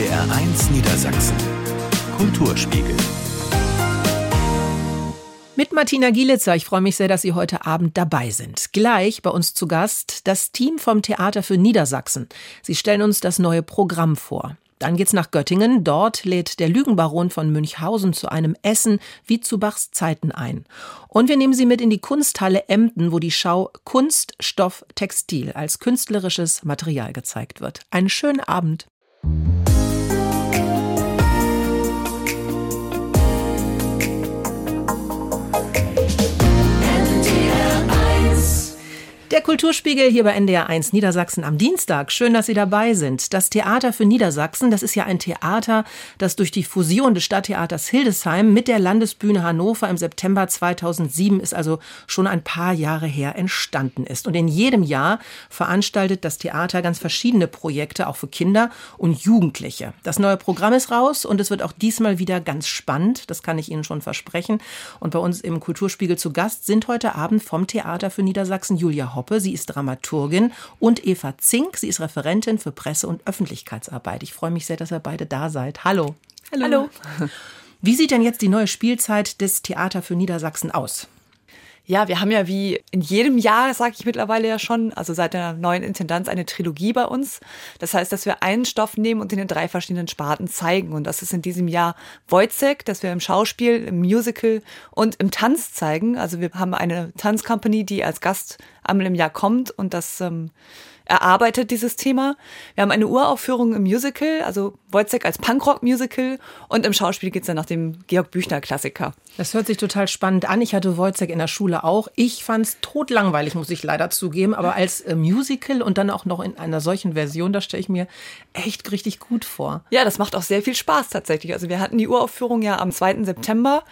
NDR1 Niedersachsen. Kulturspiegel. Mit Martina Gielitzer, ich freue mich sehr, dass Sie heute Abend dabei sind. Gleich bei uns zu Gast das Team vom Theater für Niedersachsen. Sie stellen uns das neue Programm vor. Dann geht's nach Göttingen. Dort lädt der Lügenbaron von Münchhausen zu einem Essen wie zu Bachs Zeiten ein. Und wir nehmen Sie mit in die Kunsthalle Emden, wo die Schau Kunst, Stoff, Textil als künstlerisches Material gezeigt wird. Einen schönen Abend. Der Kulturspiegel hier bei NDR1 Niedersachsen am Dienstag. Schön, dass Sie dabei sind. Das Theater für Niedersachsen, das ist ja ein Theater, das durch die Fusion des Stadttheaters Hildesheim mit der Landesbühne Hannover im September 2007 ist also schon ein paar Jahre her entstanden ist. Und in jedem Jahr veranstaltet das Theater ganz verschiedene Projekte, auch für Kinder und Jugendliche. Das neue Programm ist raus und es wird auch diesmal wieder ganz spannend. Das kann ich Ihnen schon versprechen. Und bei uns im Kulturspiegel zu Gast sind heute Abend vom Theater für Niedersachsen Julia Hoppe. Sie ist Dramaturgin und Eva Zink. Sie ist Referentin für Presse- und Öffentlichkeitsarbeit. Ich freue mich sehr, dass ihr beide da seid. Hallo. Hallo. Hallo. Wie sieht denn jetzt die neue Spielzeit des Theater für Niedersachsen aus? Ja, wir haben ja wie in jedem Jahr, sage ich mittlerweile ja schon, also seit der neuen Intendanz eine Trilogie bei uns. Das heißt, dass wir einen Stoff nehmen und in den drei verschiedenen Sparten zeigen. Und das ist in diesem Jahr Wojcek, dass wir im Schauspiel, im Musical und im Tanz zeigen. Also wir haben eine Tanzcompany, die als Gast einmal im Jahr kommt und das ähm, erarbeitet, dieses Thema. Wir haben eine Uraufführung im Musical, also Wojciech als Punkrock-Musical und im Schauspiel geht es dann nach dem Georg Büchner-Klassiker. Das hört sich total spannend an. Ich hatte Wojciech in der Schule auch. Ich fand es totlangweilig, muss ich leider zugeben, aber als äh, Musical und dann auch noch in einer solchen Version, da stelle ich mir echt richtig gut vor. Ja, das macht auch sehr viel Spaß tatsächlich. Also wir hatten die Uraufführung ja am 2. September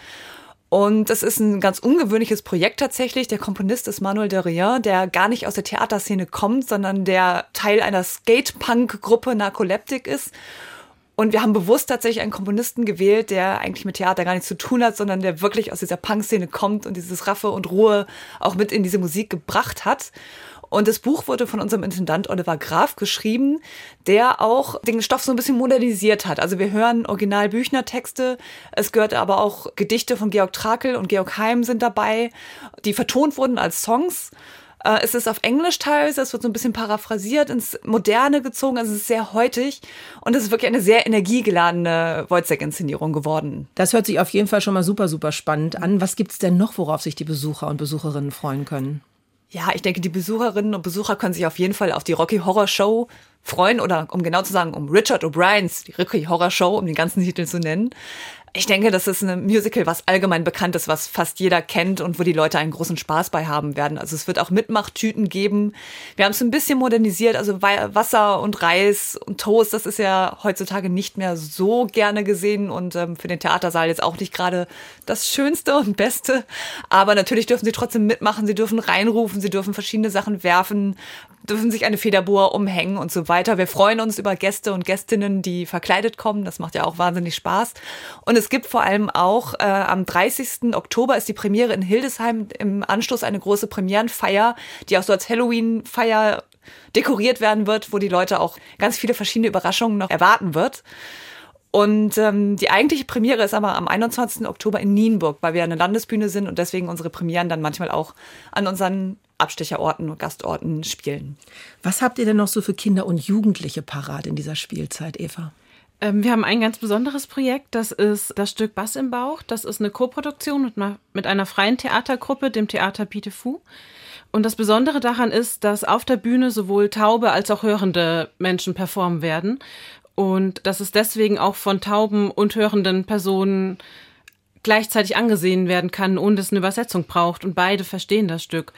und das ist ein ganz ungewöhnliches Projekt tatsächlich. Der Komponist ist Manuel de Rien, der gar nicht aus der Theaterszene kommt, sondern der Teil einer Skate-Punk-Gruppe Narcoleptic ist. Und wir haben bewusst tatsächlich einen Komponisten gewählt, der eigentlich mit Theater gar nichts zu tun hat, sondern der wirklich aus dieser Punk-Szene kommt und dieses Raffe und Ruhe auch mit in diese Musik gebracht hat. Und das Buch wurde von unserem Intendant Oliver Graf geschrieben, der auch den Stoff so ein bisschen modernisiert hat. Also wir hören Original Büchner Texte, es gehört aber auch Gedichte von Georg Trakel und Georg Heim sind dabei, die vertont wurden als Songs. Äh, es ist auf Englisch teilweise, es wird so ein bisschen paraphrasiert, ins Moderne gezogen, also es ist sehr heutig und es ist wirklich eine sehr energiegeladene Wojciech-Inszenierung geworden. Das hört sich auf jeden Fall schon mal super, super spannend an. Was gibt es denn noch, worauf sich die Besucher und Besucherinnen freuen können? Ja, ich denke, die Besucherinnen und Besucher können sich auf jeden Fall auf die Rocky Horror Show freuen oder um genau zu sagen, um Richard O'Briens, die Rocky Horror Show, um den ganzen Titel zu nennen. Ich denke, das ist ein Musical, was allgemein bekannt ist, was fast jeder kennt und wo die Leute einen großen Spaß bei haben werden. Also es wird auch Mitmachtüten geben. Wir haben es ein bisschen modernisiert, also Wasser und Reis und Toast, das ist ja heutzutage nicht mehr so gerne gesehen und ähm, für den Theatersaal jetzt auch nicht gerade das Schönste und Beste. Aber natürlich dürfen sie trotzdem mitmachen, sie dürfen reinrufen, sie dürfen verschiedene Sachen werfen, dürfen sich eine Federbohr umhängen und so weiter. Wir freuen uns über Gäste und Gästinnen, die verkleidet kommen. Das macht ja auch wahnsinnig Spaß. Und es gibt vor allem auch äh, am 30. Oktober ist die Premiere in Hildesheim im Anschluss eine große Premierenfeier, die auch so als Halloween-Feier dekoriert werden wird, wo die Leute auch ganz viele verschiedene Überraschungen noch erwarten wird. Und ähm, die eigentliche Premiere ist aber am 21. Oktober in Nienburg, weil wir eine Landesbühne sind und deswegen unsere Premieren dann manchmal auch an unseren Abstecherorten und Gastorten spielen. Was habt ihr denn noch so für Kinder und Jugendliche parat in dieser Spielzeit, Eva? Ähm, wir haben ein ganz besonderes Projekt, das ist das Stück Bass im Bauch. Das ist eine Koproduktion mit, mit einer freien Theatergruppe, dem Theater Pitefu. Und das Besondere daran ist, dass auf der Bühne sowohl taube als auch hörende Menschen performen werden. Und dass es deswegen auch von tauben und hörenden Personen gleichzeitig angesehen werden kann, ohne dass es eine Übersetzung braucht. Und beide verstehen das Stück.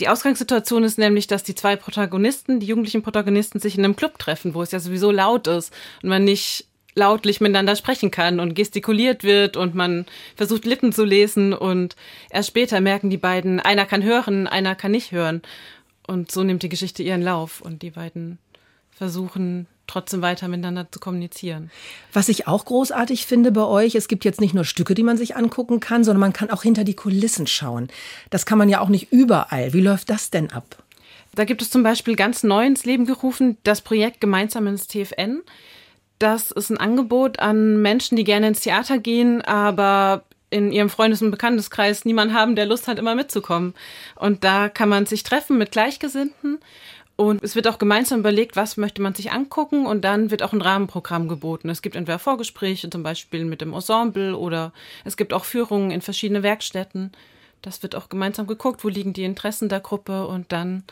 Die Ausgangssituation ist nämlich, dass die zwei Protagonisten, die jugendlichen Protagonisten, sich in einem Club treffen, wo es ja sowieso laut ist und man nicht lautlich miteinander sprechen kann und gestikuliert wird und man versucht Lippen zu lesen und erst später merken die beiden, einer kann hören, einer kann nicht hören. Und so nimmt die Geschichte ihren Lauf und die beiden versuchen trotzdem weiter miteinander zu kommunizieren. Was ich auch großartig finde bei euch, es gibt jetzt nicht nur Stücke, die man sich angucken kann, sondern man kann auch hinter die Kulissen schauen. Das kann man ja auch nicht überall. Wie läuft das denn ab? Da gibt es zum Beispiel ganz neu ins Leben gerufen das Projekt Gemeinsam ins TFN. das ist ein Angebot an Menschen, die gerne ins Theater gehen, aber in ihrem Freundes- und Bekannteskreis niemand haben, der Lust hat, immer mitzukommen. Und da kann man sich treffen mit Gleichgesinnten. Und es wird auch gemeinsam überlegt, was möchte man sich angucken und dann wird auch ein Rahmenprogramm geboten. Es gibt entweder Vorgespräche, zum Beispiel mit dem Ensemble oder es gibt auch Führungen in verschiedene Werkstätten. Das wird auch gemeinsam geguckt, wo liegen die Interessen der Gruppe und dann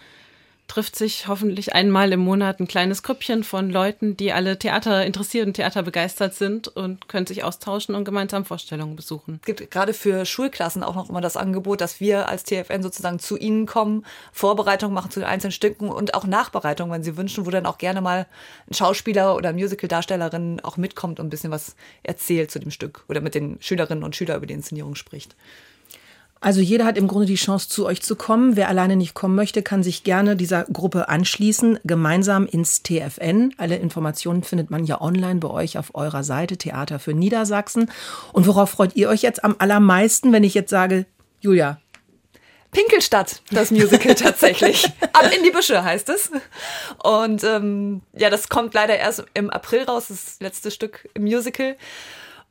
trifft sich hoffentlich einmal im Monat ein kleines Grüppchen von Leuten, die alle Theater interessiert und Theater begeistert sind und können sich austauschen und gemeinsam Vorstellungen besuchen. Es gibt gerade für Schulklassen auch noch immer das Angebot, dass wir als TFN sozusagen zu ihnen kommen, Vorbereitung machen zu den einzelnen Stücken und auch Nachbereitung, wenn sie wünschen, wo dann auch gerne mal ein Schauspieler oder Musical-Darstellerin auch mitkommt und ein bisschen was erzählt zu dem Stück oder mit den Schülerinnen und Schülern über die Inszenierung spricht. Also jeder hat im Grunde die Chance, zu euch zu kommen. Wer alleine nicht kommen möchte, kann sich gerne dieser Gruppe anschließen, gemeinsam ins TFN. Alle Informationen findet man ja online bei euch auf eurer Seite Theater für Niedersachsen. Und worauf freut ihr euch jetzt am allermeisten, wenn ich jetzt sage, Julia, Pinkelstadt, das Musical tatsächlich. Ab in die Büsche heißt es. Und ähm, ja, das kommt leider erst im April raus, das letzte Stück im Musical.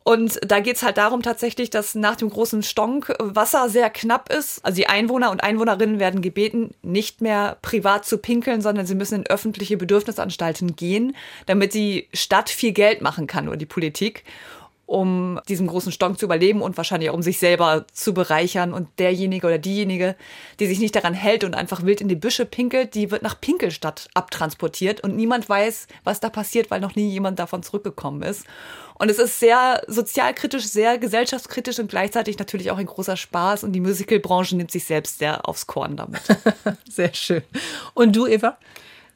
Und da geht's halt darum tatsächlich, dass nach dem großen Stonk Wasser sehr knapp ist. Also die Einwohner und Einwohnerinnen werden gebeten, nicht mehr privat zu pinkeln, sondern sie müssen in öffentliche Bedürfnisanstalten gehen, damit die Stadt viel Geld machen kann oder die Politik um diesen großen Stonk zu überleben und wahrscheinlich auch um sich selber zu bereichern. Und derjenige oder diejenige, die sich nicht daran hält und einfach wild in die Büsche pinkelt, die wird nach Pinkelstadt abtransportiert und niemand weiß, was da passiert, weil noch nie jemand davon zurückgekommen ist. Und es ist sehr sozialkritisch, sehr gesellschaftskritisch und gleichzeitig natürlich auch ein großer Spaß. Und die Musicalbranche nimmt sich selbst sehr aufs Korn damit. sehr schön. Und du, Eva?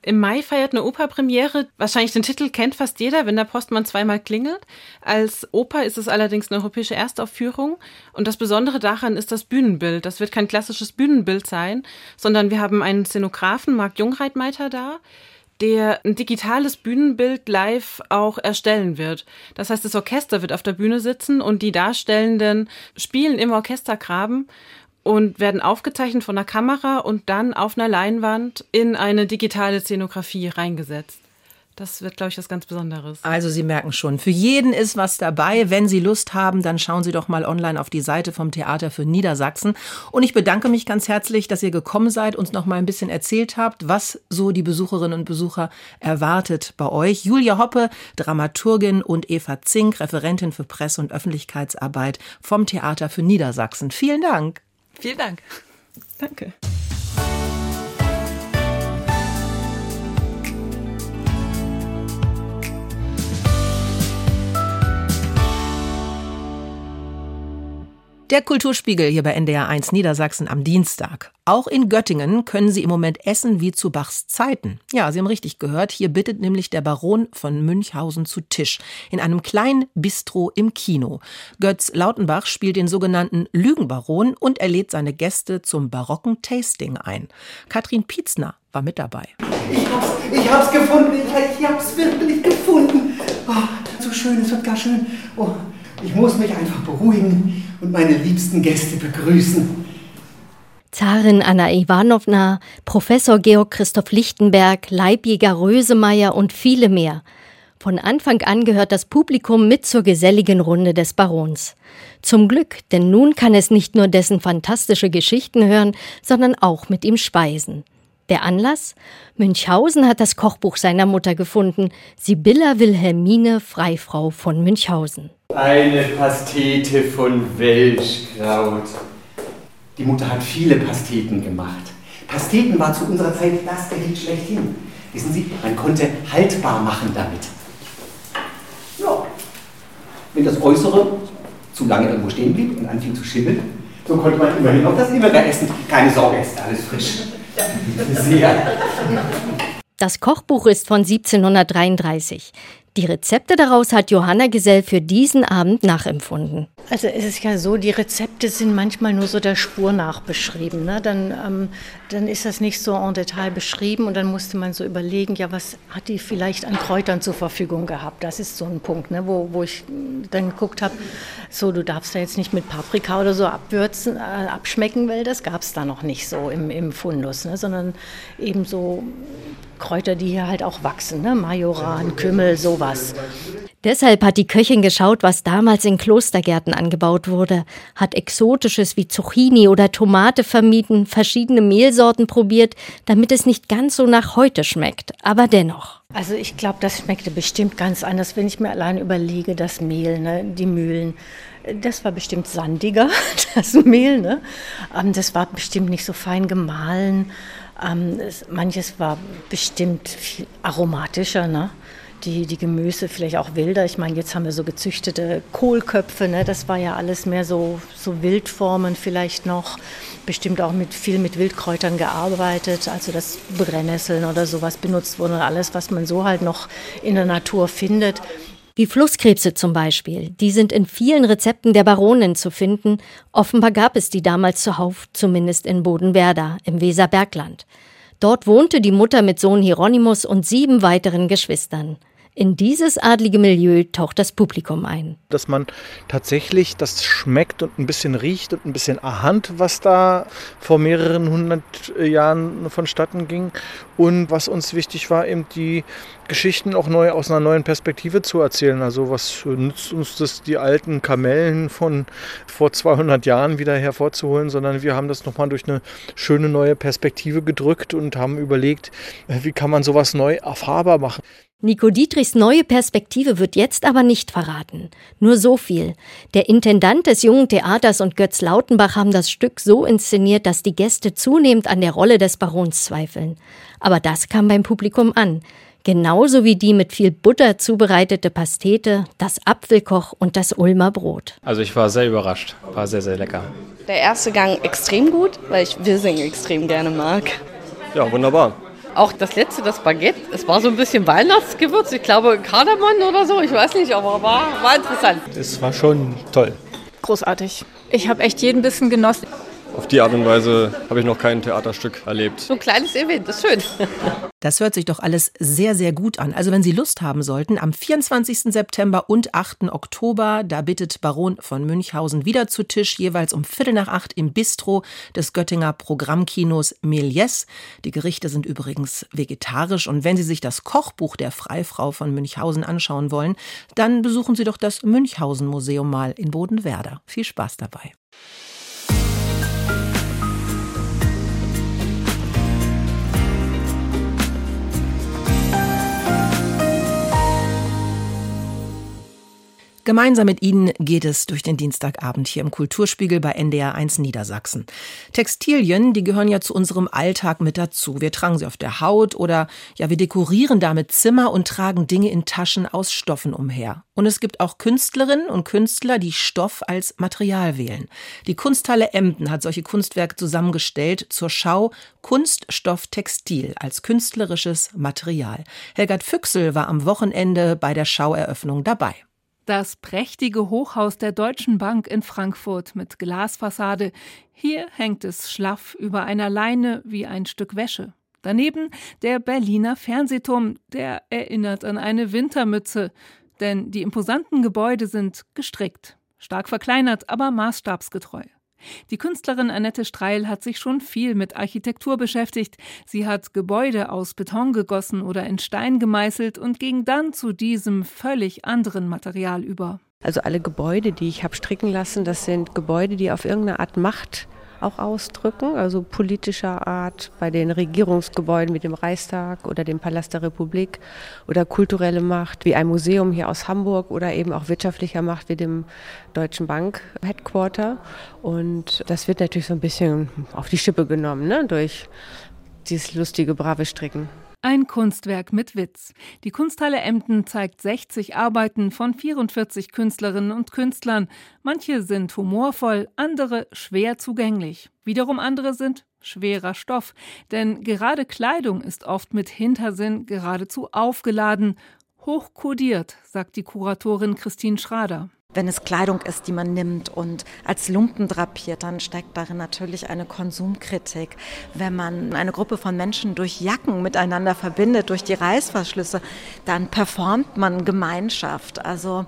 Im Mai feiert eine Operpremiere. Wahrscheinlich den Titel kennt fast jeder, wenn der Postmann zweimal klingelt. Als Oper ist es allerdings eine europäische Erstaufführung. Und das Besondere daran ist das Bühnenbild. Das wird kein klassisches Bühnenbild sein, sondern wir haben einen Szenografen, Marc Jungreitmeiter, da, der ein digitales Bühnenbild live auch erstellen wird. Das heißt, das Orchester wird auf der Bühne sitzen und die Darstellenden spielen im Orchestergraben und werden aufgezeichnet von der Kamera und dann auf einer Leinwand in eine digitale Szenografie reingesetzt. Das wird, glaube ich, was ganz Besonderes. Also Sie merken schon, für jeden ist was dabei. Wenn Sie Lust haben, dann schauen Sie doch mal online auf die Seite vom Theater für Niedersachsen. Und ich bedanke mich ganz herzlich, dass ihr gekommen seid, uns noch mal ein bisschen erzählt habt, was so die Besucherinnen und Besucher erwartet bei euch. Julia Hoppe, Dramaturgin und Eva Zink, Referentin für Presse- und Öffentlichkeitsarbeit vom Theater für Niedersachsen. Vielen Dank. Vielen Dank. Danke. Der Kulturspiegel hier bei NDR 1 Niedersachsen am Dienstag. Auch in Göttingen können Sie im Moment essen wie zu Bachs Zeiten. Ja, Sie haben richtig gehört. Hier bittet nämlich der Baron von Münchhausen zu Tisch. In einem kleinen Bistro im Kino. Götz Lautenbach spielt den sogenannten Lügenbaron und er lädt seine Gäste zum barocken Tasting ein. Katrin Pietzner war mit dabei. Ich hab's, ich hab's gefunden. Ich, ich hab's wirklich gefunden. Oh, so schön, es wird gar schön. Oh, ich muss mich einfach beruhigen und meine liebsten Gäste begrüßen. Zarin Anna Ivanovna, Professor Georg Christoph Lichtenberg, Leibjäger Rösemeyer und viele mehr. Von Anfang an gehört das Publikum mit zur geselligen Runde des Barons. Zum Glück, denn nun kann es nicht nur dessen fantastische Geschichten hören, sondern auch mit ihm speisen. Der Anlass? Münchhausen hat das Kochbuch seiner Mutter gefunden, Sibylla Wilhelmine, Freifrau von Münchhausen. Eine Pastete von Welschkraut. Die Mutter hat viele Pasteten gemacht. Pasteten war zu unserer Zeit das Gericht schlechthin. Wissen Sie, man konnte haltbar machen damit. Ja, wenn das Äußere zu lange irgendwo stehen blieb und anfing zu schimmeln, so konnte man immerhin auch das Innere essen. Keine Sorge, es ist alles frisch. Sehr. Das Kochbuch ist von 1733. Die Rezepte daraus hat Johanna Gesell für diesen Abend nachempfunden. Also es ist ja so, die Rezepte sind manchmal nur so der Spur nach beschrieben. Ne? Dann, ähm, dann ist das nicht so en Detail beschrieben und dann musste man so überlegen, ja, was hat die vielleicht an Kräutern zur Verfügung gehabt? Das ist so ein Punkt, ne? wo, wo ich dann geguckt habe, so, du darfst da jetzt nicht mit Paprika oder so abwürzen, äh, abschmecken, weil das gab es da noch nicht so im, im Fundus, ne? sondern eben so Kräuter, die hier halt auch wachsen, ne? Majoran, Kümmel, sowas was. Deshalb hat die Köchin geschaut, was damals in Klostergärten angebaut wurde, hat Exotisches wie Zucchini oder Tomate vermieden, verschiedene Mehlsorten probiert, damit es nicht ganz so nach heute schmeckt, aber dennoch. Also ich glaube, das schmeckte bestimmt ganz anders, wenn ich mir allein überlege, das Mehl, ne, die Mühlen. Das war bestimmt sandiger, das Mehl. Ne? Ähm, das war bestimmt nicht so fein gemahlen. Ähm, manches war bestimmt viel aromatischer. Ne? die, die Gemüse vielleicht auch wilder. Ich meine, jetzt haben wir so gezüchtete Kohlköpfe, ne? das war ja alles mehr so, so Wildformen vielleicht noch. Bestimmt auch mit viel mit Wildkräutern gearbeitet, also das Brennnesseln oder sowas benutzt wurde alles, was man so halt noch in der Natur findet. Wie Flusskrebse zum Beispiel. Die sind in vielen Rezepten der Baronin zu finden. Offenbar gab es die damals zuhauf, zumindest in Bodenwerder im Weserbergland. Dort wohnte die Mutter mit Sohn Hieronymus und sieben weiteren Geschwistern. In dieses adlige Milieu taucht das Publikum ein. Dass man tatsächlich das schmeckt und ein bisschen riecht und ein bisschen ahnt, was da vor mehreren hundert Jahren vonstatten ging. Und was uns wichtig war, eben die Geschichten auch neu aus einer neuen Perspektive zu erzählen. Also was nützt uns das, die alten Kamellen von vor 200 Jahren wieder hervorzuholen, sondern wir haben das nochmal durch eine schöne neue Perspektive gedrückt und haben überlegt, wie kann man sowas neu erfahrbar machen. Nico Dietrichs neue Perspektive wird jetzt aber nicht verraten. Nur so viel. Der Intendant des Jungen Theaters und Götz Lautenbach haben das Stück so inszeniert, dass die Gäste zunehmend an der Rolle des Barons zweifeln. Aber das kam beim Publikum an. Genauso wie die mit viel Butter zubereitete Pastete, das Apfelkoch und das Ulmer Brot. Also ich war sehr überrascht. War sehr, sehr lecker. Der erste Gang extrem gut, weil ich Wirsing extrem gerne mag. Ja, wunderbar. Auch das letzte, das Baguette, es war so ein bisschen Weihnachtsgewürz. Ich glaube Kardamom oder so, ich weiß nicht, aber war, war interessant. Es war schon toll. Großartig. Ich habe echt jeden Bissen genossen. Auf die Art und Weise habe ich noch kein Theaterstück erlebt. So ein kleines Event, das ist schön. Das hört sich doch alles sehr, sehr gut an. Also wenn Sie Lust haben sollten, am 24. September und 8. Oktober, da bittet Baron von Münchhausen wieder zu Tisch, jeweils um Viertel nach acht im Bistro des Göttinger Programmkinos Méliès. Die Gerichte sind übrigens vegetarisch und wenn Sie sich das Kochbuch der Freifrau von Münchhausen anschauen wollen, dann besuchen Sie doch das Münchhausen Museum mal in Bodenwerder. Viel Spaß dabei. Gemeinsam mit Ihnen geht es durch den Dienstagabend hier im Kulturspiegel bei NDR 1 Niedersachsen. Textilien, die gehören ja zu unserem Alltag mit dazu. Wir tragen sie auf der Haut oder ja, wir dekorieren damit Zimmer und tragen Dinge in Taschen aus Stoffen umher. Und es gibt auch Künstlerinnen und Künstler, die Stoff als Material wählen. Die Kunsthalle Emden hat solche Kunstwerke zusammengestellt zur Schau Kunststoff Textil als künstlerisches Material. Helgert Füchsel war am Wochenende bei der Schaueröffnung dabei. Das prächtige Hochhaus der Deutschen Bank in Frankfurt mit Glasfassade. Hier hängt es schlaff über einer Leine wie ein Stück Wäsche. Daneben der Berliner Fernsehturm, der erinnert an eine Wintermütze, denn die imposanten Gebäude sind gestrickt, stark verkleinert, aber maßstabsgetreu. Die Künstlerin Annette Streil hat sich schon viel mit Architektur beschäftigt. Sie hat Gebäude aus Beton gegossen oder in Stein gemeißelt und ging dann zu diesem völlig anderen Material über. Also alle Gebäude, die ich habe stricken lassen, das sind Gebäude, die auf irgendeine Art Macht auch ausdrücken, also politischer Art bei den Regierungsgebäuden wie dem Reichstag oder dem Palast der Republik oder kulturelle Macht wie ein Museum hier aus Hamburg oder eben auch wirtschaftlicher Macht wie dem Deutschen Bank Headquarter. Und das wird natürlich so ein bisschen auf die Schippe genommen ne, durch dieses lustige, brave Stricken. Ein Kunstwerk mit Witz. Die Kunsthalle Emden zeigt 60 Arbeiten von 44 Künstlerinnen und Künstlern. Manche sind humorvoll, andere schwer zugänglich. Wiederum andere sind schwerer Stoff. Denn gerade Kleidung ist oft mit Hintersinn geradezu aufgeladen. Hochkodiert, sagt die Kuratorin Christine Schrader. Wenn es Kleidung ist, die man nimmt und als Lumpen drapiert, dann steckt darin natürlich eine Konsumkritik. Wenn man eine Gruppe von Menschen durch Jacken miteinander verbindet, durch die Reißverschlüsse, dann performt man Gemeinschaft. Also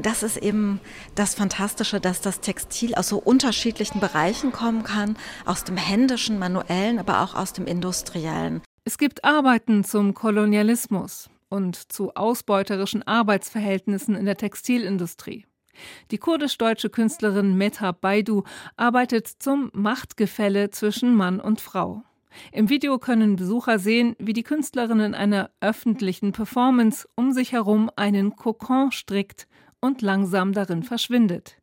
das ist eben das Fantastische, dass das Textil aus so unterschiedlichen Bereichen kommen kann, aus dem händischen, manuellen, aber auch aus dem industriellen. Es gibt Arbeiten zum Kolonialismus, und zu ausbeuterischen Arbeitsverhältnissen in der Textilindustrie. Die kurdisch-deutsche Künstlerin Meta Baidu arbeitet zum Machtgefälle zwischen Mann und Frau. Im Video können Besucher sehen, wie die Künstlerin in einer öffentlichen Performance um sich herum einen Kokon strickt und langsam darin verschwindet.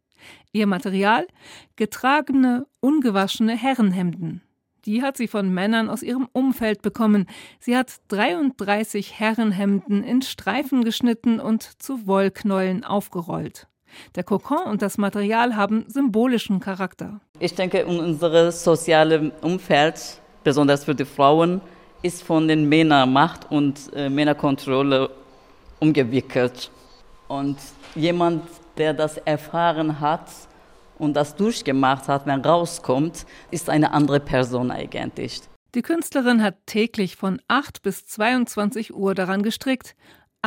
Ihr Material? Getragene, ungewaschene Herrenhemden. Die hat sie von Männern aus ihrem Umfeld bekommen. Sie hat 33 Herrenhemden in Streifen geschnitten und zu Wollknäulen aufgerollt. Der Kokon und das Material haben symbolischen Charakter. Ich denke, unser soziales Umfeld, besonders für die Frauen, ist von den Männermacht und äh, Männerkontrolle umgewickelt. Und jemand, der das erfahren hat und das durchgemacht hat, wenn rauskommt, ist eine andere Person eigentlich. Die Künstlerin hat täglich von 8 bis 22 Uhr daran gestrickt,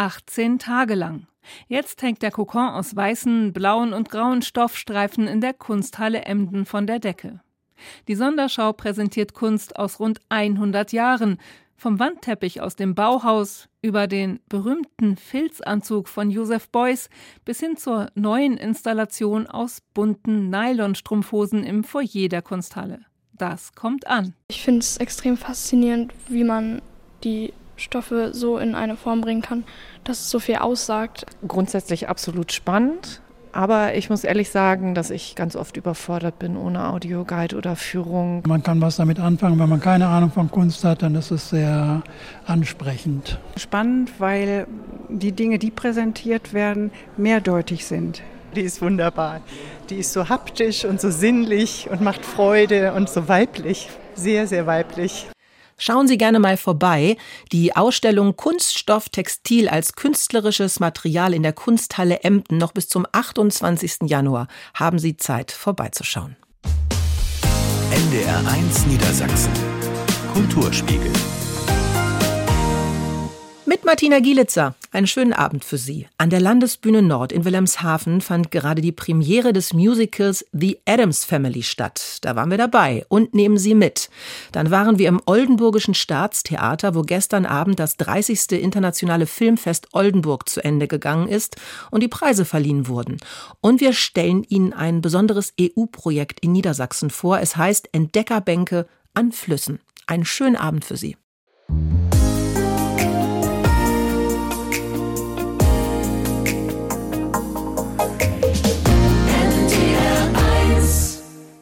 18 Tage lang. Jetzt hängt der Kokon aus weißen, blauen und grauen Stoffstreifen in der Kunsthalle Emden von der Decke. Die Sonderschau präsentiert Kunst aus rund 100 Jahren, vom Wandteppich aus dem Bauhaus über den berühmten Filzanzug von Joseph Beuys bis hin zur neuen Installation aus bunten Nylonstrumpfhosen im Foyer der Kunsthalle. Das kommt an. Ich finde es extrem faszinierend, wie man die Stoffe so in eine Form bringen kann, dass es so viel aussagt. Grundsätzlich absolut spannend. Aber ich muss ehrlich sagen, dass ich ganz oft überfordert bin ohne Audioguide oder Führung. Man kann was damit anfangen, wenn man keine Ahnung von Kunst hat, dann ist es sehr ansprechend. Spannend, weil die Dinge, die präsentiert werden, mehrdeutig sind. Die ist wunderbar. Die ist so haptisch und so sinnlich und macht Freude und so weiblich. Sehr, sehr weiblich. Schauen Sie gerne mal vorbei. Die Ausstellung Kunststoff Textil als künstlerisches Material in der Kunsthalle Emden noch bis zum 28. Januar. Haben Sie Zeit vorbeizuschauen. NDR 1 Niedersachsen. Kulturspiegel. Mit Martina Gielitzer. Einen schönen Abend für Sie. An der Landesbühne Nord in Wilhelmshaven fand gerade die Premiere des Musicals The Adams Family statt. Da waren wir dabei und nehmen Sie mit. Dann waren wir im Oldenburgischen Staatstheater, wo gestern Abend das 30. Internationale Filmfest Oldenburg zu Ende gegangen ist und die Preise verliehen wurden. Und wir stellen Ihnen ein besonderes EU-Projekt in Niedersachsen vor. Es heißt Entdeckerbänke an Flüssen. Einen schönen Abend für Sie.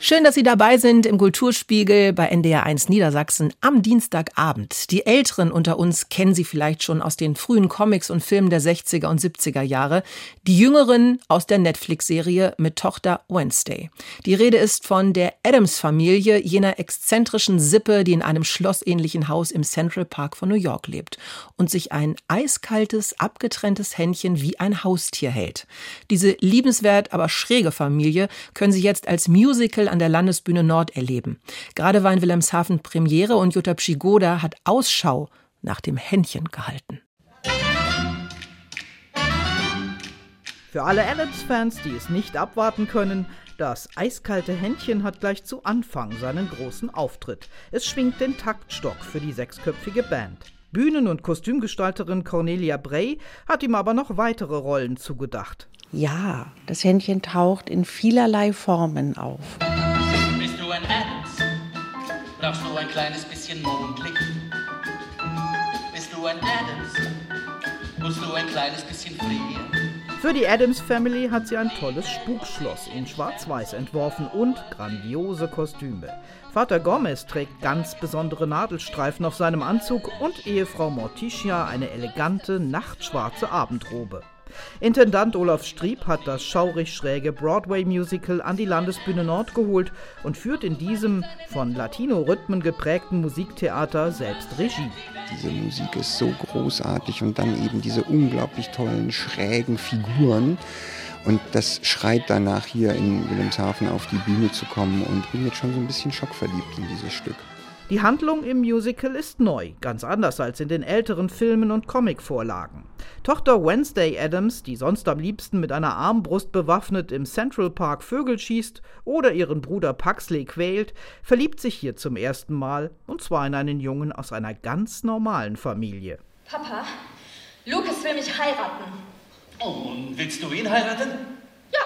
Schön, dass Sie dabei sind im Kulturspiegel bei NDR 1 Niedersachsen am Dienstagabend. Die Älteren unter uns kennen Sie vielleicht schon aus den frühen Comics und Filmen der 60er und 70er Jahre. Die Jüngeren aus der Netflix-Serie mit Tochter Wednesday. Die Rede ist von der Adams-Familie, jener exzentrischen Sippe, die in einem schlossähnlichen Haus im Central Park von New York lebt und sich ein eiskaltes, abgetrenntes Händchen wie ein Haustier hält. Diese liebenswert, aber schräge Familie können Sie jetzt als Musical an der Landesbühne Nord erleben. Gerade war in Wilhelmshaven Premiere und Jutta Pschigoda hat Ausschau nach dem Händchen gehalten. Für alle Adams-Fans, die es nicht abwarten können, das eiskalte Händchen hat gleich zu Anfang seinen großen Auftritt. Es schwingt den Taktstock für die sechsköpfige Band. Bühnen- und Kostümgestalterin Cornelia Bray hat ihm aber noch weitere Rollen zugedacht. Ja, das Händchen taucht in vielerlei Formen auf. Du ein Adams? Brauchst du ein kleines bisschen Mondlicht? Bist du ein Adams? Musst du ein kleines bisschen frieren? Für die Adams Family hat sie ein tolles Spukschloss in Schwarz-Weiß entworfen und grandiose Kostüme. Vater Gomez trägt ganz besondere Nadelstreifen auf seinem Anzug und Ehefrau Morticia eine elegante, nachtschwarze Abendrobe. Intendant Olaf Strieb hat das schaurig schräge Broadway-Musical an die Landesbühne Nord geholt und führt in diesem von Latino-Rhythmen geprägten Musiktheater selbst Regie. Diese Musik ist so großartig und dann eben diese unglaublich tollen, schrägen Figuren. Und das schreit danach, hier in Wilhelmshaven auf die Bühne zu kommen und bin jetzt schon so ein bisschen schockverliebt in dieses Stück. Die Handlung im Musical ist neu, ganz anders als in den älteren Filmen und Comicvorlagen. Tochter Wednesday Adams, die sonst am liebsten mit einer Armbrust bewaffnet im Central Park Vögel schießt oder ihren Bruder Paxley quält, verliebt sich hier zum ersten Mal, und zwar in einen Jungen aus einer ganz normalen Familie. Papa, Lucas will mich heiraten. Oh, und willst du ihn heiraten? Ja,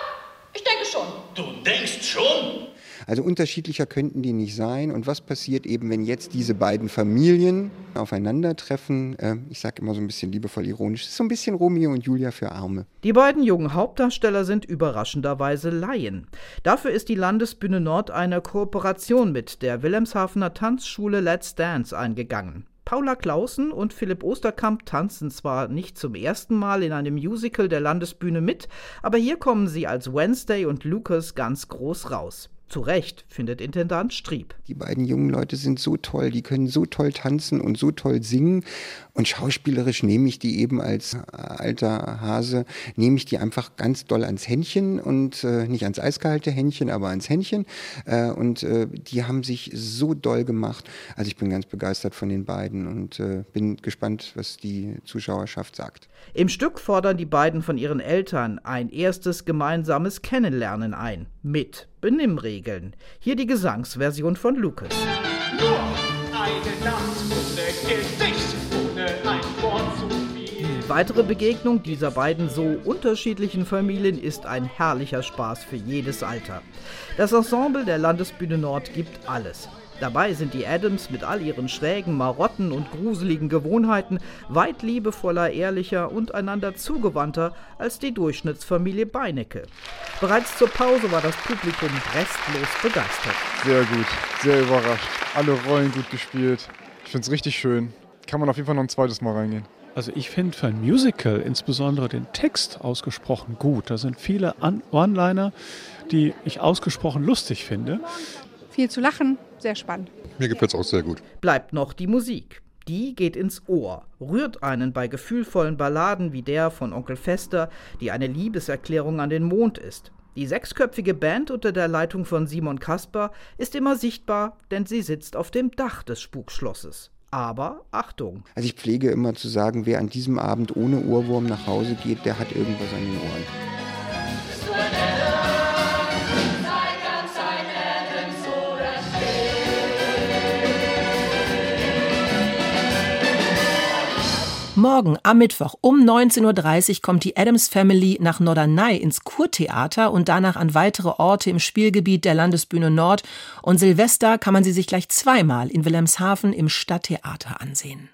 ich denke schon. Du denkst schon? Also unterschiedlicher könnten die nicht sein. Und was passiert eben, wenn jetzt diese beiden Familien aufeinandertreffen? Äh, ich sage immer so ein bisschen liebevoll ironisch, es ist so ein bisschen Romeo und Julia für Arme. Die beiden jungen Hauptdarsteller sind überraschenderweise Laien. Dafür ist die Landesbühne Nord eine Kooperation mit der Wilhelmshavener Tanzschule Let's Dance eingegangen. Paula Clausen und Philipp Osterkamp tanzen zwar nicht zum ersten Mal in einem Musical der Landesbühne mit, aber hier kommen sie als Wednesday und Lucas ganz groß raus. Zu Recht, findet Intendant Strieb. Die beiden jungen Leute sind so toll, die können so toll tanzen und so toll singen. Und schauspielerisch nehme ich die eben als alter Hase, nehme ich die einfach ganz doll ans Händchen und äh, nicht ans eiskalte Händchen, aber ans Händchen. Äh, und äh, die haben sich so doll gemacht. Also ich bin ganz begeistert von den beiden und äh, bin gespannt, was die Zuschauerschaft sagt. Im Stück fordern die beiden von ihren Eltern ein erstes gemeinsames Kennenlernen ein. Mit Benimmregeln. Hier die Gesangsversion von Lucas. Nur eine Nacht ohne Gesicht, ohne ein Wort zu viel. Die weitere Begegnung dieser beiden so unterschiedlichen Familien ist ein herrlicher Spaß für jedes Alter. Das Ensemble der Landesbühne Nord gibt alles. Dabei sind die Adams mit all ihren schrägen Marotten und gruseligen Gewohnheiten weit liebevoller, ehrlicher und einander zugewandter als die Durchschnittsfamilie Beinecke. Bereits zur Pause war das Publikum restlos begeistert. Sehr gut, sehr überrascht. Alle Rollen gut gespielt. Ich finde es richtig schön. Kann man auf jeden Fall noch ein zweites Mal reingehen. Also ich finde für ein Musical insbesondere den Text ausgesprochen gut. Da sind viele One-Liner, die ich ausgesprochen lustig finde. Viel zu lachen, sehr spannend. Mir gefällt es auch sehr gut. Bleibt noch die Musik. Die geht ins Ohr, rührt einen bei gefühlvollen Balladen wie der von Onkel Fester, die eine Liebeserklärung an den Mond ist. Die sechsköpfige Band unter der Leitung von Simon Kasper ist immer sichtbar, denn sie sitzt auf dem Dach des Spukschlosses. Aber Achtung! Also ich pflege immer zu sagen, wer an diesem Abend ohne Ohrwurm nach Hause geht, der hat irgendwas an den Ohren. Morgen am Mittwoch um 19.30 Uhr kommt die Adams Family nach Norderney ins Kurtheater und danach an weitere Orte im Spielgebiet der Landesbühne Nord. Und Silvester kann man sie sich gleich zweimal in Wilhelmshaven im Stadttheater ansehen.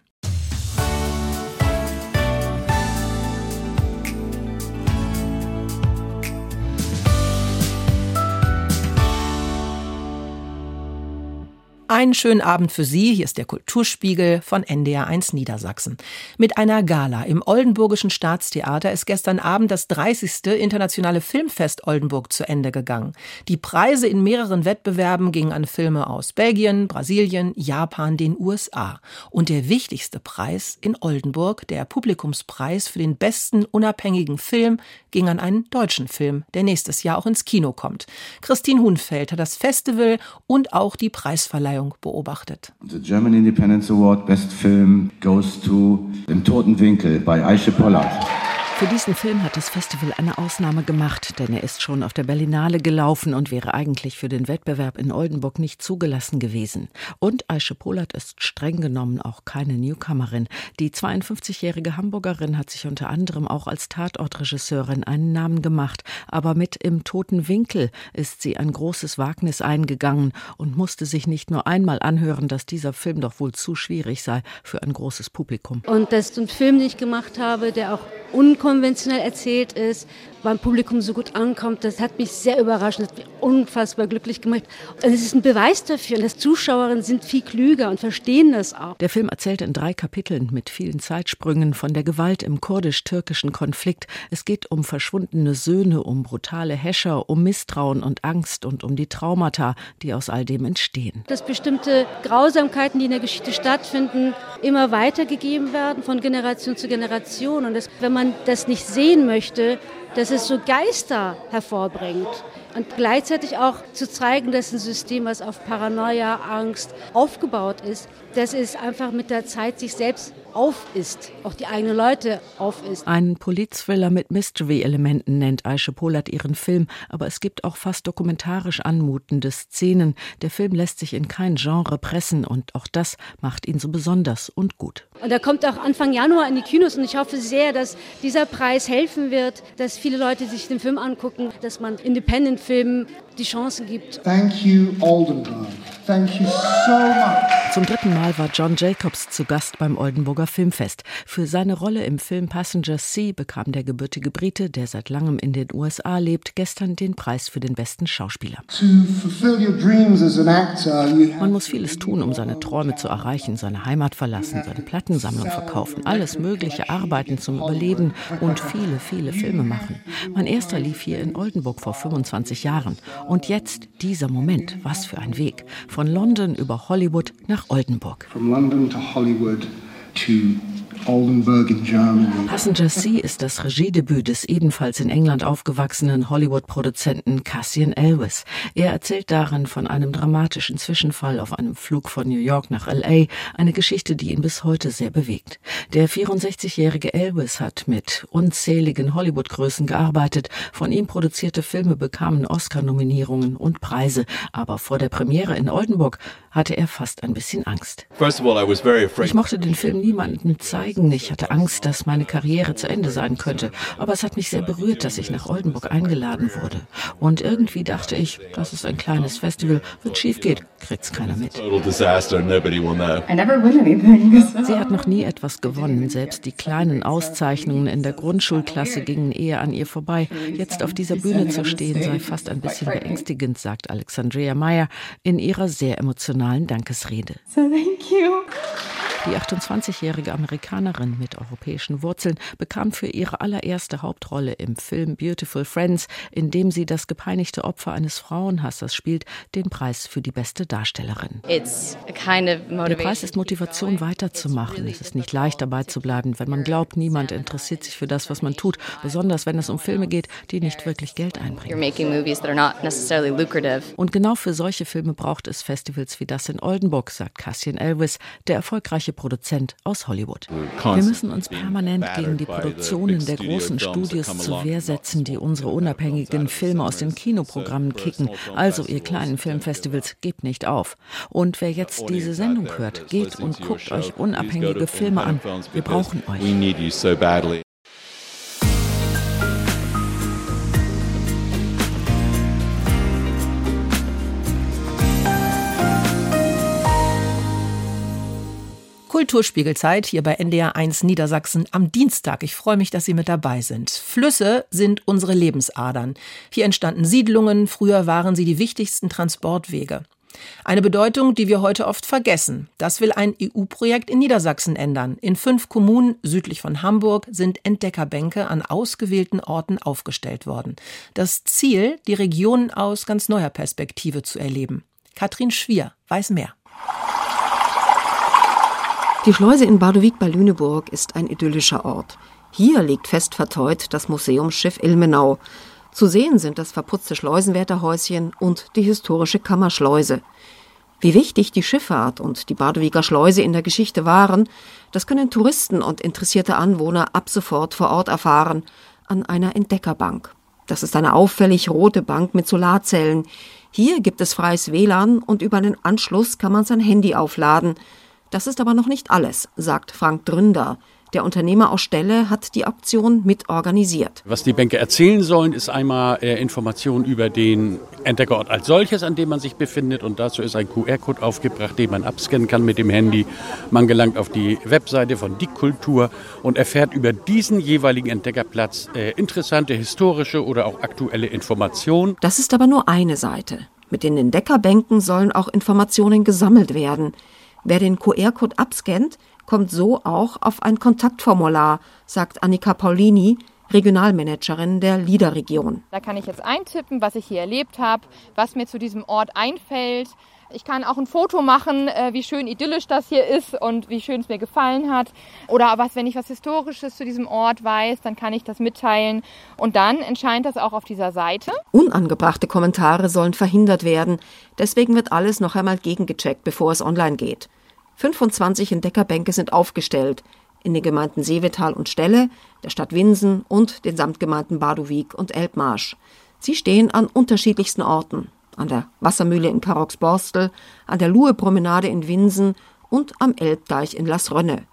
Einen schönen Abend für Sie. Hier ist der Kulturspiegel von NDR1 Niedersachsen. Mit einer Gala im Oldenburgischen Staatstheater ist gestern Abend das 30. Internationale Filmfest Oldenburg zu Ende gegangen. Die Preise in mehreren Wettbewerben gingen an Filme aus Belgien, Brasilien, Japan, den USA. Und der wichtigste Preis in Oldenburg, der Publikumspreis für den besten unabhängigen Film, ging an einen deutschen Film, der nächstes Jahr auch ins Kino kommt. Christine Hunfeld hat das Festival und auch die Preisverleihung Verleihung beobachtet. The German Independence Award Best Film goes to Im Toten Winkel bei Aische Pollard. Für diesen Film hat das Festival eine Ausnahme gemacht, denn er ist schon auf der Berlinale gelaufen und wäre eigentlich für den Wettbewerb in Oldenburg nicht zugelassen gewesen. Und Aische Polat ist streng genommen auch keine Newcomerin. Die 52-jährige Hamburgerin hat sich unter anderem auch als Tatortregisseurin einen Namen gemacht. Aber mit Im toten Winkel ist sie ein großes Wagnis eingegangen und musste sich nicht nur einmal anhören, dass dieser Film doch wohl zu schwierig sei für ein großes Publikum. Und das ist ein Film, den ich gemacht habe, der auch unkonventionell erzählt ist, beim Publikum so gut ankommt, das hat mich sehr überrascht, das hat mich unfassbar glücklich gemacht. Und es ist ein Beweis dafür, dass Zuschauerinnen sind viel klüger und verstehen das auch. Der Film erzählt in drei Kapiteln mit vielen Zeitsprüngen von der Gewalt im kurdisch-türkischen Konflikt. Es geht um verschwundene Söhne, um brutale Häscher, um Misstrauen und Angst und um die Traumata, die aus all dem entstehen. Dass bestimmte Grausamkeiten, die in der Geschichte stattfinden, immer weitergegeben werden von Generation zu Generation. Und dass, wenn man das nicht sehen möchte, dass es so Geister hervorbringt. Und gleichzeitig auch zu zeigen, dass ein System, was auf Paranoia, Angst aufgebaut ist, dass es einfach mit der Zeit sich selbst aufisst, auch die eigenen Leute aufisst. Einen Politthriller mit Mystery-Elementen nennt Aische Polat ihren Film, aber es gibt auch fast dokumentarisch anmutende Szenen. Der Film lässt sich in kein Genre pressen und auch das macht ihn so besonders und gut. Und er kommt auch Anfang Januar in die Kinos und ich hoffe sehr, dass dieser Preis helfen wird, dass viele Leute sich den Film angucken, dass man Independent-Filmen die Chancen gibt. Thank you, Oldenburg. Thank you so much. Zum dritten Mal war John Jacobs zu Gast beim Oldenburger Filmfest. Für seine Rolle im Film Passenger Sea bekam der gebürtige Brite, der seit langem in den USA lebt, gestern den Preis für den besten Schauspieler. Man muss vieles tun, um seine Träume zu erreichen, seine Heimat verlassen, seine Plattensammlung verkaufen, alles mögliche arbeiten zum Überleben und viele, viele Filme machen. Mein erster lief hier in Oldenburg vor 25 Jahren. Und jetzt dieser Moment, was für ein Weg. Von London über Hollywood nach Oldenburg. From London to Hollywood to Oldenburg in Germany. Passenger Sea ist das Regiedebüt des ebenfalls in England aufgewachsenen Hollywood-Produzenten Cassian Elwes. Er erzählt darin von einem dramatischen Zwischenfall auf einem Flug von New York nach LA, eine Geschichte, die ihn bis heute sehr bewegt. Der 64-jährige Elwes hat mit unzähligen Hollywood-Größen gearbeitet. Von ihm produzierte Filme bekamen Oscar-Nominierungen und Preise, aber vor der Premiere in Oldenburg hatte er fast ein bisschen Angst. Ich mochte den Film niemandem zeigen. Ich hatte Angst, dass meine Karriere zu Ende sein könnte. Aber es hat mich sehr berührt, dass ich nach Oldenburg eingeladen wurde. Und irgendwie dachte ich, das ist ein kleines Festival. Wenn es schief geht, kriegt's keiner mit. Sie hat noch nie etwas gewonnen. Selbst die kleinen Auszeichnungen in der Grundschulklasse gingen eher an ihr vorbei. Jetzt auf dieser Bühne zu stehen, sei fast ein bisschen beängstigend, sagt Alexandria Meyer in ihrer sehr emotionalen Dankesrede. So thank you. Die 28-jährige Amerikanerin mit europäischen Wurzeln bekam für ihre allererste Hauptrolle im Film Beautiful Friends, in dem sie das gepeinigte Opfer eines Frauenhassers spielt, den Preis für die beste Darstellerin. Der Preis ist Motivation weiterzumachen. Es ist nicht leicht dabei zu bleiben, wenn man glaubt, niemand interessiert sich für das, was man tut, besonders wenn es um Filme geht, die nicht wirklich Geld einbringen. Und genau für solche Filme braucht es Festivals wie das in Oldenburg, sagt Cassian Elvis, der erfolgreiche Produzent aus Hollywood. Wir müssen uns permanent gegen die Produktionen der großen Studios zur Wehr setzen, die unsere unabhängigen Filme aus den Kinoprogrammen kicken. Also, ihr kleinen Filmfestivals, gebt nicht auf. Und wer jetzt diese Sendung hört, geht und guckt euch unabhängige Filme an. Wir brauchen euch. Kulturspiegelzeit hier bei NDR 1 Niedersachsen am Dienstag. Ich freue mich, dass Sie mit dabei sind. Flüsse sind unsere Lebensadern. Hier entstanden Siedlungen, früher waren sie die wichtigsten Transportwege. Eine Bedeutung, die wir heute oft vergessen. Das will ein EU-Projekt in Niedersachsen ändern. In fünf Kommunen südlich von Hamburg sind Entdeckerbänke an ausgewählten Orten aufgestellt worden. Das Ziel, die Regionen aus ganz neuer Perspektive zu erleben. Katrin Schwier weiß mehr. Die Schleuse in Badowik bei Lüneburg ist ein idyllischer Ort. Hier liegt fest verteut das Museumsschiff Ilmenau. Zu sehen sind das verputzte Schleusenwärterhäuschen und die historische Kammerschleuse. Wie wichtig die Schifffahrt und die Badowiker Schleuse in der Geschichte waren, das können Touristen und interessierte Anwohner ab sofort vor Ort erfahren, an einer Entdeckerbank. Das ist eine auffällig rote Bank mit Solarzellen. Hier gibt es freies WLAN und über den Anschluss kann man sein Handy aufladen. Das ist aber noch nicht alles, sagt Frank Dründer. Der Unternehmer aus Stelle hat die Auktion mit organisiert. Was die Bänke erzählen sollen, ist einmal äh, Informationen über den Entdeckerort als solches, an dem man sich befindet. Und dazu ist ein QR-Code aufgebracht, den man abscannen kann mit dem Handy. Man gelangt auf die Webseite von Die Kultur und erfährt über diesen jeweiligen Entdeckerplatz äh, interessante historische oder auch aktuelle Informationen. Das ist aber nur eine Seite. Mit den Entdeckerbänken sollen auch Informationen gesammelt werden. Wer den QR-Code abscannt, kommt so auch auf ein Kontaktformular, sagt Annika Paulini, Regionalmanagerin der LIDA-Region. Da kann ich jetzt eintippen, was ich hier erlebt habe, was mir zu diesem Ort einfällt. Ich kann auch ein Foto machen, äh, wie schön idyllisch das hier ist und wie schön es mir gefallen hat. Oder was, wenn ich was Historisches zu diesem Ort weiß, dann kann ich das mitteilen. Und dann entscheidet das auch auf dieser Seite. Unangebrachte Kommentare sollen verhindert werden. Deswegen wird alles noch einmal gegengecheckt, bevor es online geht. 25 Entdeckerbänke sind aufgestellt. in den Gemeinden Seevetal und Stelle, der Stadt Winsen und den Samtgemeinden Badowik und Elbmarsch. Sie stehen an unterschiedlichsten Orten. An der Wassermühle in Karoxborstel, an der Luhe-Promenade in Winsen und am Elbdeich in Las Rönne.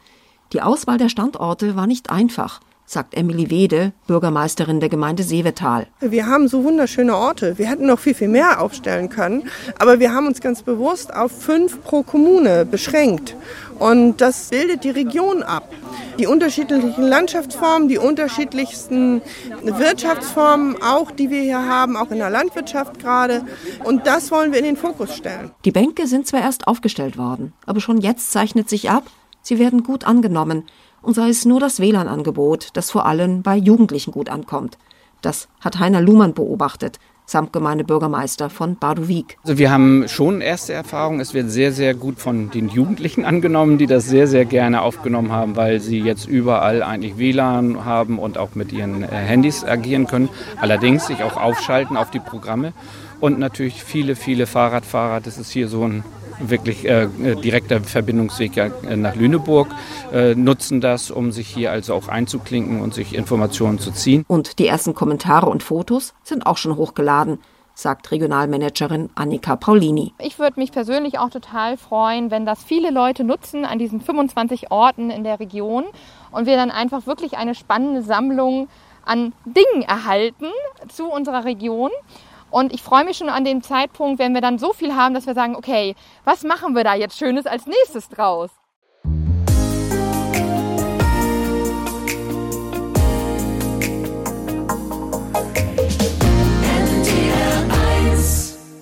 Die Auswahl der Standorte war nicht einfach sagt Emily Wede, Bürgermeisterin der Gemeinde Seevetal. Wir haben so wunderschöne Orte. Wir hätten noch viel, viel mehr aufstellen können. Aber wir haben uns ganz bewusst auf fünf pro Kommune beschränkt. Und das bildet die Region ab. Die unterschiedlichen Landschaftsformen, die unterschiedlichsten Wirtschaftsformen, auch die wir hier haben, auch in der Landwirtschaft gerade. Und das wollen wir in den Fokus stellen. Die Bänke sind zwar erst aufgestellt worden, aber schon jetzt zeichnet sich ab, sie werden gut angenommen und sei es nur das WLAN-Angebot, das vor allem bei Jugendlichen gut ankommt. Das hat Heiner Luhmann beobachtet, Samtgemeindebürgermeister von Badowik. Also wir haben schon erste Erfahrungen. Es wird sehr, sehr gut von den Jugendlichen angenommen, die das sehr, sehr gerne aufgenommen haben, weil sie jetzt überall eigentlich WLAN haben und auch mit ihren äh, Handys agieren können. Allerdings sich auch aufschalten auf die Programme. Und natürlich viele, viele Fahrradfahrer. Das ist hier so ein wirklich äh, direkter Verbindungsweg ja, nach Lüneburg, äh, nutzen das, um sich hier also auch einzuklinken und sich Informationen zu ziehen. Und die ersten Kommentare und Fotos sind auch schon hochgeladen sagt Regionalmanagerin Annika Paulini. Ich würde mich persönlich auch total freuen, wenn das viele Leute nutzen an diesen 25 Orten in der Region und wir dann einfach wirklich eine spannende Sammlung an Dingen erhalten zu unserer Region und ich freue mich schon an dem Zeitpunkt, wenn wir dann so viel haben, dass wir sagen, okay, was machen wir da jetzt Schönes als nächstes draus?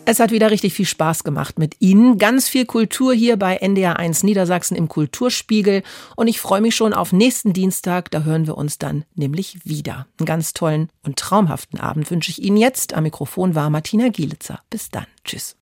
Es hat wieder richtig viel Spaß gemacht mit Ihnen. Ganz viel Kultur hier bei NDR1 Niedersachsen im Kulturspiegel. Und ich freue mich schon auf nächsten Dienstag. Da hören wir uns dann nämlich wieder. Einen ganz tollen und traumhaften Abend wünsche ich Ihnen jetzt. Am Mikrofon war Martina Gielitzer. Bis dann. Tschüss.